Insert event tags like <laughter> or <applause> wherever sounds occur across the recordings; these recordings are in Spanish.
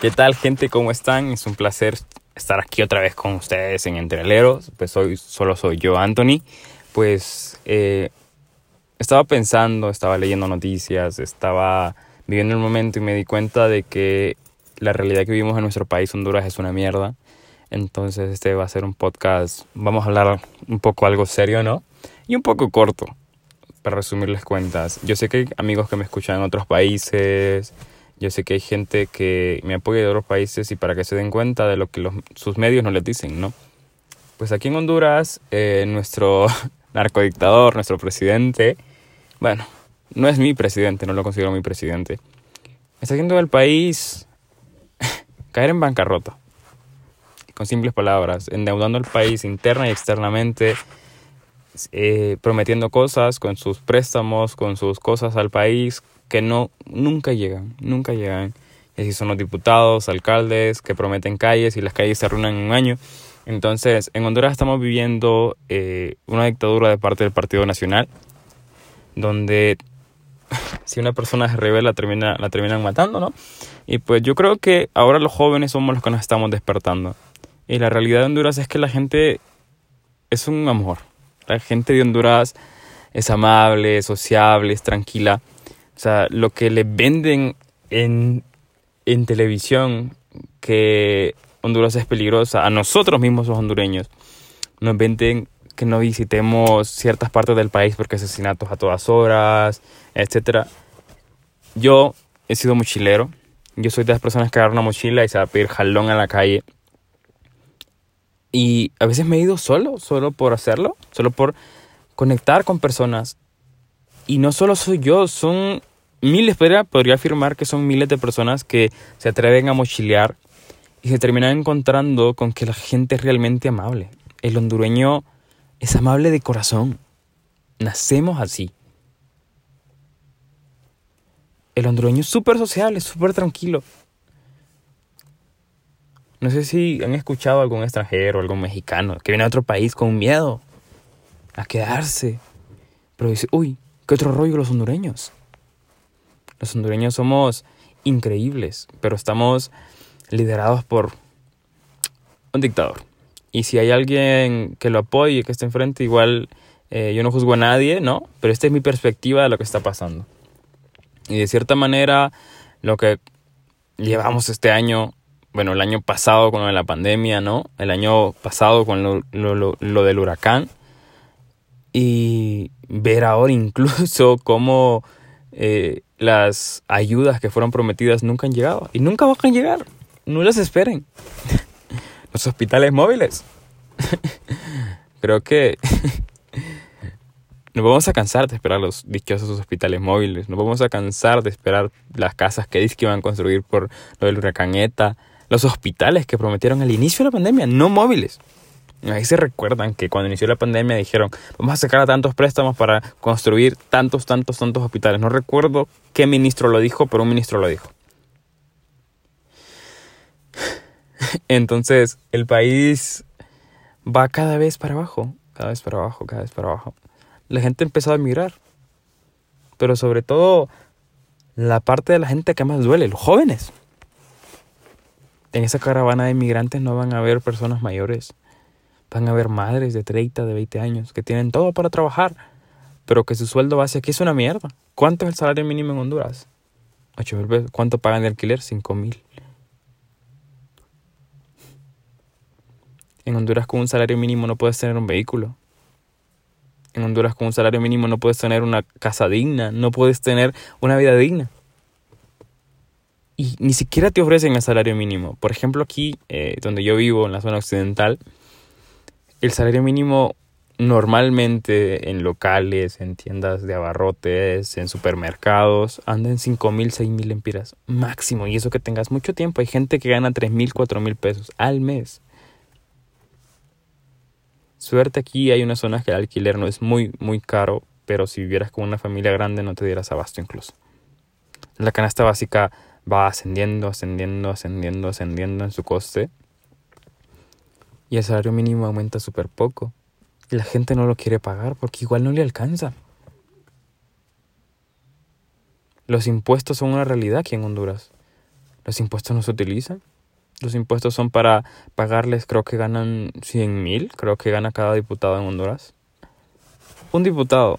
¿Qué tal gente? ¿Cómo están? Es un placer estar aquí otra vez con ustedes en Entreleros. Pues hoy solo soy yo, Anthony. Pues eh, estaba pensando, estaba leyendo noticias, estaba viviendo el momento y me di cuenta de que la realidad que vivimos en nuestro país, Honduras, es una mierda. Entonces este va a ser un podcast, vamos a hablar un poco algo serio, ¿no? Y un poco corto, para resumirles cuentas. Yo sé que hay amigos que me escuchan en otros países, yo sé que hay gente que me apoya de otros países y para que se den cuenta de lo que los, sus medios no les dicen, ¿no? Pues aquí en Honduras, eh, nuestro <laughs> narcodictador, nuestro presidente, bueno, no es mi presidente, no lo considero mi presidente, está haciendo el país <laughs> caer en bancarrota. Con simples palabras, endeudando al país interna y externamente, eh, prometiendo cosas con sus préstamos, con sus cosas al país, que no, nunca llegan, nunca llegan. Y así son los diputados, alcaldes que prometen calles y las calles se arruinan en un año. Entonces, en Honduras estamos viviendo eh, una dictadura de parte del Partido Nacional, donde <laughs> si una persona se revela termina, la terminan matando, ¿no? Y pues yo creo que ahora los jóvenes somos los que nos estamos despertando. Y la realidad de Honduras es que la gente es un amor. La gente de Honduras es amable, sociable, es tranquila. O sea, lo que le venden en, en televisión que Honduras es peligrosa, a nosotros mismos los hondureños, nos venden que no visitemos ciertas partes del país porque asesinatos a todas horas, etc. Yo he sido mochilero, yo soy de las personas que agarran una mochila y se va a pedir jalón en la calle. Y a veces me he ido solo, solo por hacerlo, solo por conectar con personas. Y no solo soy yo, son miles, podría, podría afirmar que son miles de personas que se atreven a mochilear y se terminan encontrando con que la gente es realmente amable. El hondureño es amable de corazón. Nacemos así. El hondureño es súper sociable, es súper tranquilo. No sé si han escuchado a algún extranjero, algún mexicano que viene a otro país con miedo a quedarse. Pero dice, uy, qué otro rollo los hondureños. Los hondureños somos increíbles, pero estamos liderados por un dictador. Y si hay alguien que lo apoye, que esté enfrente, igual eh, yo no juzgo a nadie, ¿no? Pero esta es mi perspectiva de lo que está pasando. Y de cierta manera, lo que llevamos este año, bueno, el año pasado con lo de la pandemia, ¿no? El año pasado con lo, lo, lo del huracán. Y ver ahora incluso <laughs> cómo eh, las ayudas que fueron prometidas nunca han llegado. Y nunca van a llegar. No las esperen. <laughs> Los hospitales móviles. <laughs> Creo que nos vamos a cansar de esperar los dichosos hospitales móviles. Nos vamos a cansar de esperar las casas que dicen que iban a construir por lo del huracán ETA. Los hospitales que prometieron al inicio de la pandemia, no móviles. Ahí se recuerdan que cuando inició la pandemia dijeron, vamos a sacar a tantos préstamos para construir tantos, tantos, tantos hospitales. No recuerdo qué ministro lo dijo, pero un ministro lo dijo. <laughs> Entonces, el país va cada vez para abajo, cada vez para abajo, cada vez para abajo. La gente ha a emigrar. Pero sobre todo, la parte de la gente que más duele, los jóvenes. En esa caravana de inmigrantes no van a haber personas mayores Van a haber madres de 30, de 20 años que tienen todo para trabajar, pero que su sueldo base aquí es una mierda. ¿Cuánto es el salario mínimo en Honduras? 8 mil pesos. ¿Cuánto pagan de alquiler? 5 mil. En Honduras con un salario mínimo no puedes tener un vehículo. En Honduras con un salario mínimo no puedes tener una casa digna, no puedes tener una vida digna. Y ni siquiera te ofrecen el salario mínimo. Por ejemplo, aquí eh, donde yo vivo, en la zona occidental, el salario mínimo normalmente en locales, en tiendas de abarrotes, en supermercados, anda en 5 mil, 6 mil empiras máximo. Y eso que tengas mucho tiempo. Hay gente que gana 3 mil, 4 mil pesos al mes. Suerte aquí hay unas zonas que el alquiler no es muy, muy caro, pero si vivieras con una familia grande no te dieras abasto incluso. La canasta básica va ascendiendo, ascendiendo, ascendiendo, ascendiendo en su coste y el salario mínimo aumenta súper poco. Y la gente no lo quiere pagar porque igual no le alcanza. Los impuestos son una realidad aquí en Honduras. los impuestos no se utilizan. Los impuestos son para pagarles, creo que ganan 100 mil, creo que gana cada diputado en Honduras. Un diputado,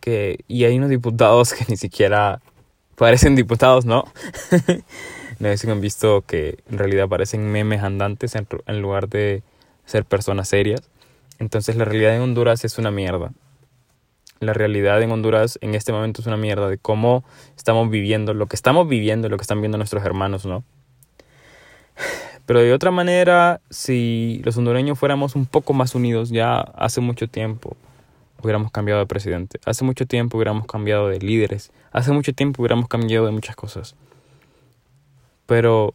que, y hay unos diputados <laughs> que ni siquiera parecen diputados, ¿no? <laughs> no sé si han visto que en realidad parecen memes andantes en, en lugar de ser personas serias. Entonces la realidad en Honduras es una mierda. La realidad en Honduras en este momento es una mierda de cómo estamos viviendo, lo que estamos viviendo, lo que están viendo nuestros hermanos, ¿no? <sighs> Pero de otra manera, si los hondureños fuéramos un poco más unidos ya hace mucho tiempo, hubiéramos cambiado de presidente. Hace mucho tiempo hubiéramos cambiado de líderes. Hace mucho tiempo hubiéramos cambiado de muchas cosas. Pero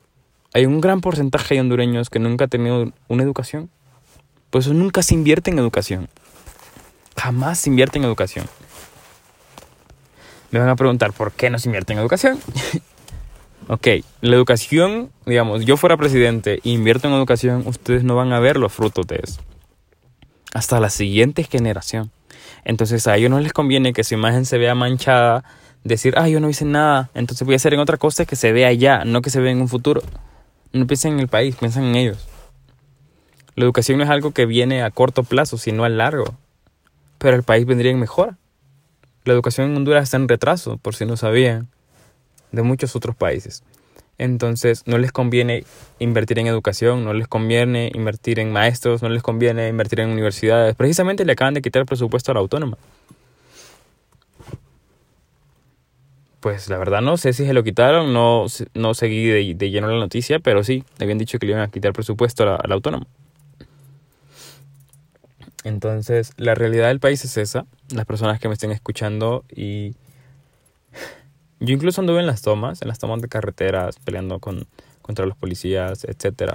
hay un gran porcentaje de hondureños que nunca han tenido una educación. Por eso nunca se invierte en educación. Jamás se invierte en educación. Me van a preguntar, ¿por qué no se invierte en educación? <laughs> ok, la educación, digamos, yo fuera presidente e invierto en educación, ustedes no van a ver los frutos de eso. Hasta la siguiente generación. Entonces a ellos no les conviene que su imagen se vea manchada, decir, ah, yo no hice nada, entonces voy a hacer en otra cosa que se vea allá, no que se vea en un futuro. No piensen en el país, piensen en ellos. La educación no es algo que viene a corto plazo, sino a largo. Pero el país vendría en mejora. La educación en Honduras está en retraso, por si no sabían, de muchos otros países. Entonces no les conviene invertir en educación, no les conviene invertir en maestros, no les conviene invertir en universidades. Precisamente le acaban de quitar el presupuesto a la autónoma. Pues la verdad no sé si se lo quitaron, no, no seguí de, lleno la noticia, pero sí, le habían dicho que le iban a quitar presupuesto a la autónoma. Entonces, la realidad del país es esa. Las personas que me estén escuchando y yo incluso anduve en las tomas, en las tomas de carreteras, peleando con, contra los policías, etc.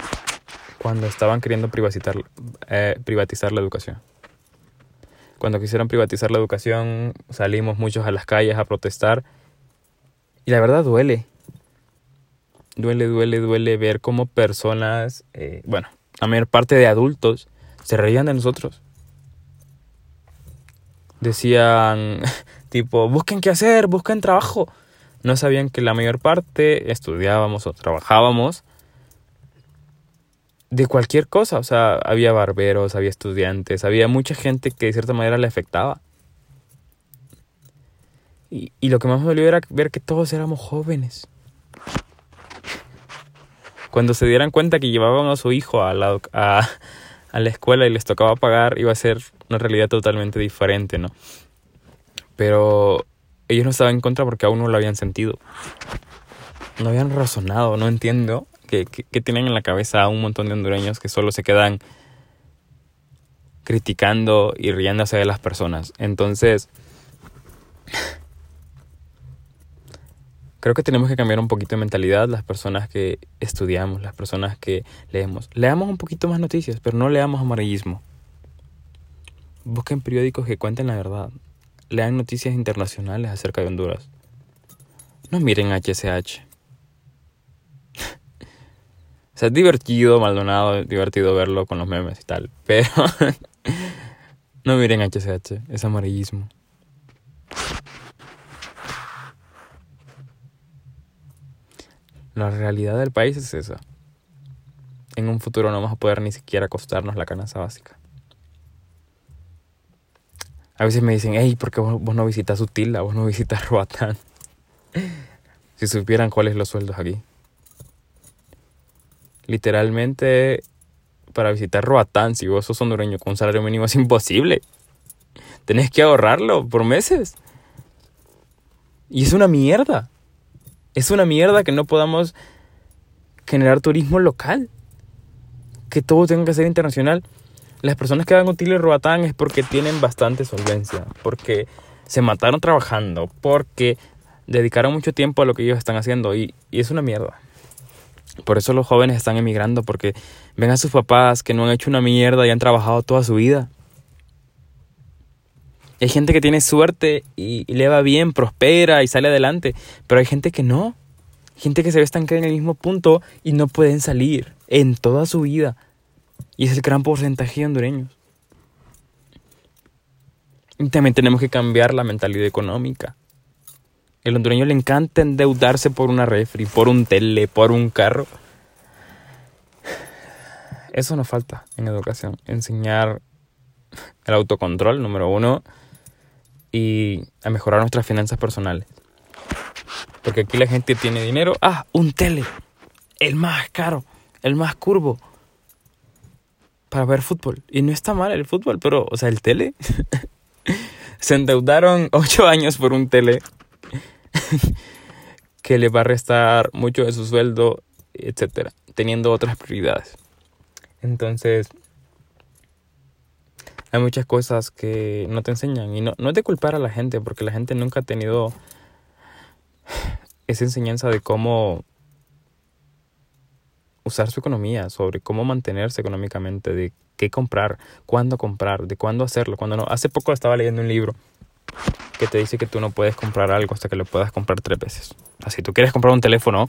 Cuando estaban queriendo privatizar, eh, privatizar la educación. Cuando quisieron privatizar la educación, salimos muchos a las calles a protestar. Y la verdad duele. Duele, duele, duele ver cómo personas, eh, bueno, la mayor parte de adultos, se reían de nosotros. Decían, <laughs> tipo, busquen qué hacer, busquen trabajo no sabían que la mayor parte estudiábamos o trabajábamos de cualquier cosa. O sea, había barberos, había estudiantes, había mucha gente que de cierta manera le afectaba. Y, lo que más me dolió era ver que todos éramos jóvenes. Cuando se dieran cuenta que llevaban a su hijo a la, a, a la escuela y les tocaba pagar, iba a ser una realidad totalmente diferente, ¿no? Pero ellos no estaban en contra porque aún no lo habían sentido. No habían razonado, no entiendo que, tienen en la cabeza a un montón de hondureños que solo se quedan criticando y riéndose de las personas. Entonces, creo que tenemos que cambiar un poquito de mentalidad las personas que estudiamos, las personas que leemos. Leamos un poquito más noticias, pero no leamos amarillismo. Busquen periódicos que cuenten la verdad lean noticias internacionales acerca de Honduras. No miren HCH. <laughs> o sea, es divertido, Maldonado, divertido verlo con los memes y tal. <laughs> Pero <laughs> no miren HCH, es amarillismo. La realidad del país es esa. En un futuro no vamos a poder ni siquiera acostarnos la canasta básica. A veces me dicen, hey, ¿por qué vos, no visitas Utila? Vos no visitas <laughs> Roatán. si supieran cuáles los sueldos aquí. Literalmente, para visitar Roatán, si vos sos hondureño con un salario mínimo, es imposible. Tenés que ahorrarlo por meses. Y es una mierda. Es una mierda que no podamos generar turismo local. Que todo tenga que ser internacional las personas que van útiles Roatán es porque tienen bastante solvencia, porque se mataron trabajando, porque dedicaron mucho tiempo a lo que ellos están haciendo y, es una mierda. Por eso los jóvenes están emigrando, porque ven a sus papás que no han hecho una mierda y han trabajado toda su vida. Hay gente que tiene suerte y, y, le va bien, prospera y sale adelante, pero hay gente que no. Gente que se ve estancada en el mismo punto y no pueden salir en toda su vida. Y es el gran porcentaje de hondureños. Y también tenemos que cambiar la mentalidad económica. El hondureño le encanta endeudarse por una refri, por un tele, por un carro. Eso nos falta en educación. Enseñar el autocontrol, número uno, y a mejorar nuestras finanzas personales. Porque aquí la gente tiene dinero. Ah, un tele. El más caro, el más curvo. Para ver fútbol. Y no está mal el fútbol, pero, o sea, el tele. <laughs> Se endeudaron <laughs> ocho años por un tele <laughs> que le va a restar mucho de su sueldo, etcétera, teniendo otras prioridades. Entonces, hay muchas cosas que no te enseñan y no, no es de culpar a la gente porque la gente nunca ha tenido <sighs> esa enseñanza de cómo usar su economía, sobre cómo mantenerse económicamente, de qué comprar, cuándo comprar, de cuándo hacerlo, cuándo no. Hace poco estaba leyendo un libro que te dice que tú no puedes comprar algo hasta que lo puedas comprar tres veces. Así, tú quieres comprar un teléfono,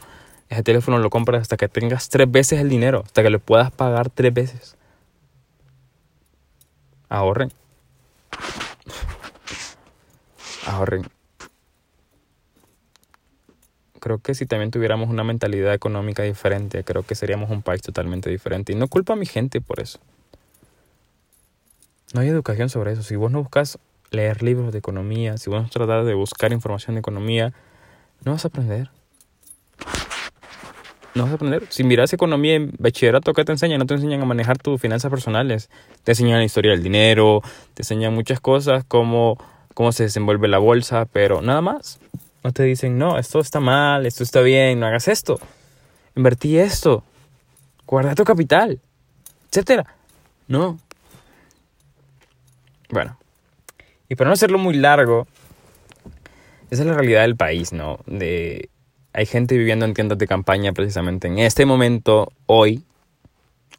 ese teléfono lo compras hasta que tengas tres veces el dinero, hasta que lo puedas pagar tres veces. Ahorren. Ahorren. Creo que si también tuviéramos una mentalidad económica diferente, creo que seríamos un país totalmente diferente. Y no culpa a mi gente por eso. No hay educación sobre eso. Si vos no buscas leer libros de economía, si vos no tratas de buscar información de economía, no vas a aprender. No vas a aprender. Si miras economía en bachillerato, ¿qué te enseñan? No te enseñan a manejar tus finanzas personales. Te enseñan la historia del dinero, te enseñan muchas cosas, como cómo se desenvuelve la bolsa, pero nada más. No te dicen, no, esto está mal, esto está bien, no hagas esto. Invertí esto. Guarda tu capital, etcétera. No. Bueno. Y para no hacerlo muy largo, esa es la realidad del país, ¿no? De hay gente viviendo en tiendas de campaña precisamente en este momento, hoy,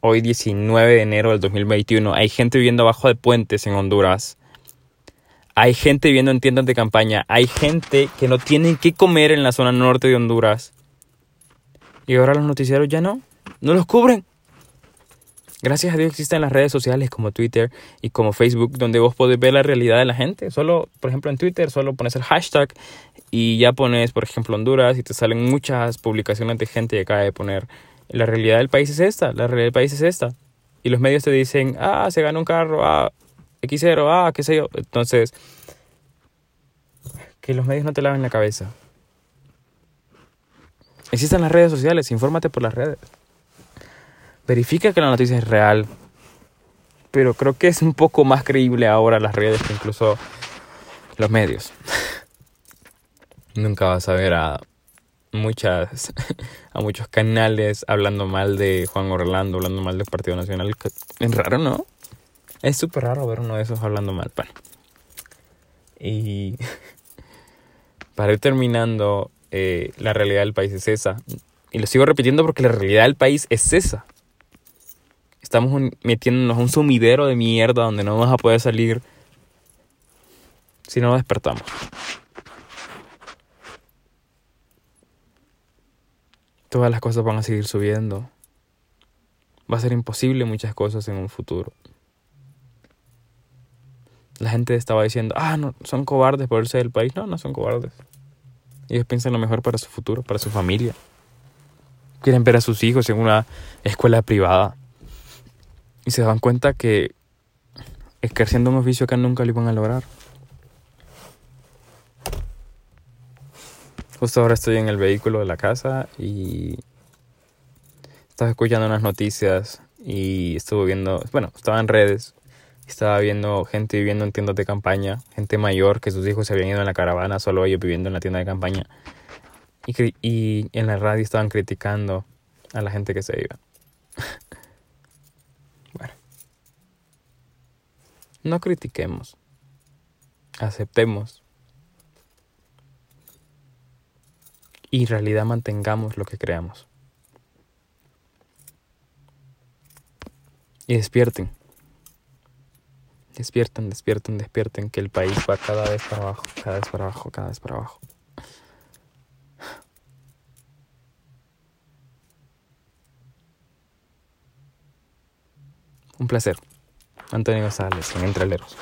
hoy 19 de enero del 2021, hay gente viviendo abajo de puentes en Honduras. Hay gente viviendo en tiendas de campaña. Hay gente que no tiene que comer en la zona norte de Honduras. Y ahora los noticieros ya no, no los cubren. Gracias a Dios existen las redes sociales como Twitter y como Facebook donde vos podés ver la realidad de la gente. Solo, por ejemplo, en Twitter solo pones el hashtag y ya pones, por ejemplo, Honduras y te salen muchas publicaciones de gente que acaba de poner la realidad del país es esta, la realidad del país es esta. Y los medios te dicen, ah, se ganó un carro, ah, X0, ah, qué sé yo. Entonces, que los medios no te laven la cabeza. Existen las redes sociales, infórmate por las redes verifica que la noticia es real. Pero creo que es un poco más creíble ahora las redes que incluso los medios. Nunca vas a ver a muchas <laughs> a muchos canales hablando mal de Juan Orlando, hablando mal del Partido Nacional. Es raro, ¿no? Es súper raro ver uno de esos hablando mal. Bueno. Y <laughs> para ir terminando, eh, la realidad del país es esa. Y lo sigo repitiendo porque la realidad del país es esa. Estamos metiéndonos a un sumidero de mierda donde no vamos a poder salir si no despertamos. Todas las cosas van a seguir subiendo. Va a ser imposible muchas cosas en un futuro. La gente estaba diciendo, ah, no, son cobardes por irse del país. No, no son cobardes. Ellos piensan lo mejor para su futuro, para su familia. Quieren ver a sus hijos en una escuela privada. Y se dan cuenta que ejerciendo un oficio que nunca lo iban a lograr. Justo ahora estoy en el vehículo de la casa y estaba escuchando unas noticias y estuve viendo, bueno, estaba en redes, estaba viendo gente viviendo en tiendas de campaña, gente mayor que sus hijos se habían ido en la caravana, solo ellos viviendo en la tienda de campaña. Y, y en la radio estaban criticando a la gente que se iba. <laughs> No critiquemos, aceptemos y en realidad mantengamos lo que creamos. Y despierten. Despierten, despierten, despierten que el país va cada vez para abajo, cada vez para abajo, cada vez para abajo. Un placer. Antonio González, en Entreleros.